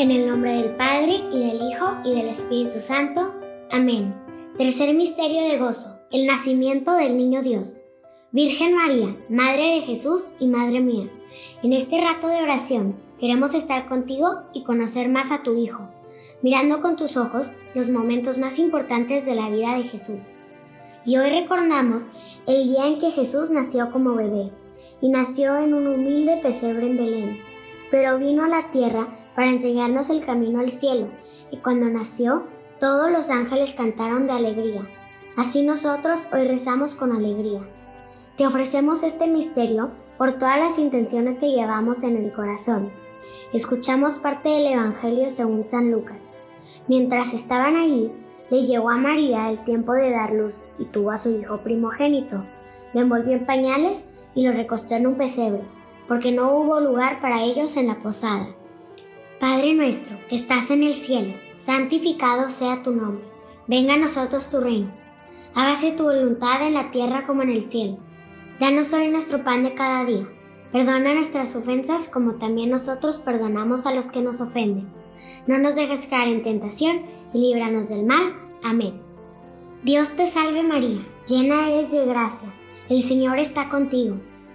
En el nombre del Padre, y del Hijo, y del Espíritu Santo. Amén. Tercer misterio de gozo, el nacimiento del niño Dios. Virgen María, Madre de Jesús y Madre mía, en este rato de oración queremos estar contigo y conocer más a tu Hijo, mirando con tus ojos los momentos más importantes de la vida de Jesús. Y hoy recordamos el día en que Jesús nació como bebé, y nació en un humilde pesebre en Belén, pero vino a la tierra para enseñarnos el camino al cielo, y cuando nació, todos los ángeles cantaron de alegría. Así nosotros hoy rezamos con alegría. Te ofrecemos este misterio por todas las intenciones que llevamos en el corazón. Escuchamos parte del Evangelio según San Lucas. Mientras estaban allí, le llegó a María el tiempo de dar luz y tuvo a su hijo primogénito. Lo envolvió en pañales y lo recostó en un pesebre, porque no hubo lugar para ellos en la posada. Padre nuestro, que estás en el cielo, santificado sea tu nombre. Venga a nosotros tu reino. Hágase tu voluntad en la tierra como en el cielo. Danos hoy nuestro pan de cada día. Perdona nuestras ofensas como también nosotros perdonamos a los que nos ofenden. No nos dejes caer en tentación y líbranos del mal. Amén. Dios te salve María, llena eres de gracia. El Señor está contigo.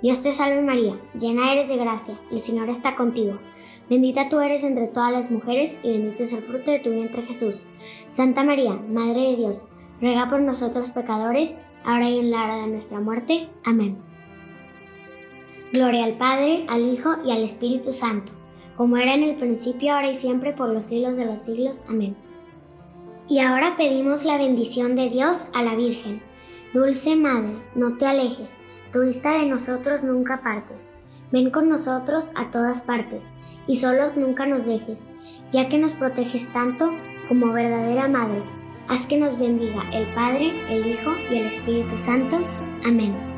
Dios te salve María, llena eres de gracia, el Señor está contigo. Bendita tú eres entre todas las mujeres y bendito es el fruto de tu vientre Jesús. Santa María, Madre de Dios, ruega por nosotros pecadores, ahora y en la hora de nuestra muerte. Amén. Gloria al Padre, al Hijo y al Espíritu Santo, como era en el principio, ahora y siempre, por los siglos de los siglos. Amén. Y ahora pedimos la bendición de Dios a la Virgen. Dulce Madre, no te alejes tu vista de nosotros nunca partes. Ven con nosotros a todas partes, y solos nunca nos dejes, ya que nos proteges tanto como verdadera Madre. Haz que nos bendiga el Padre, el Hijo y el Espíritu Santo. Amén.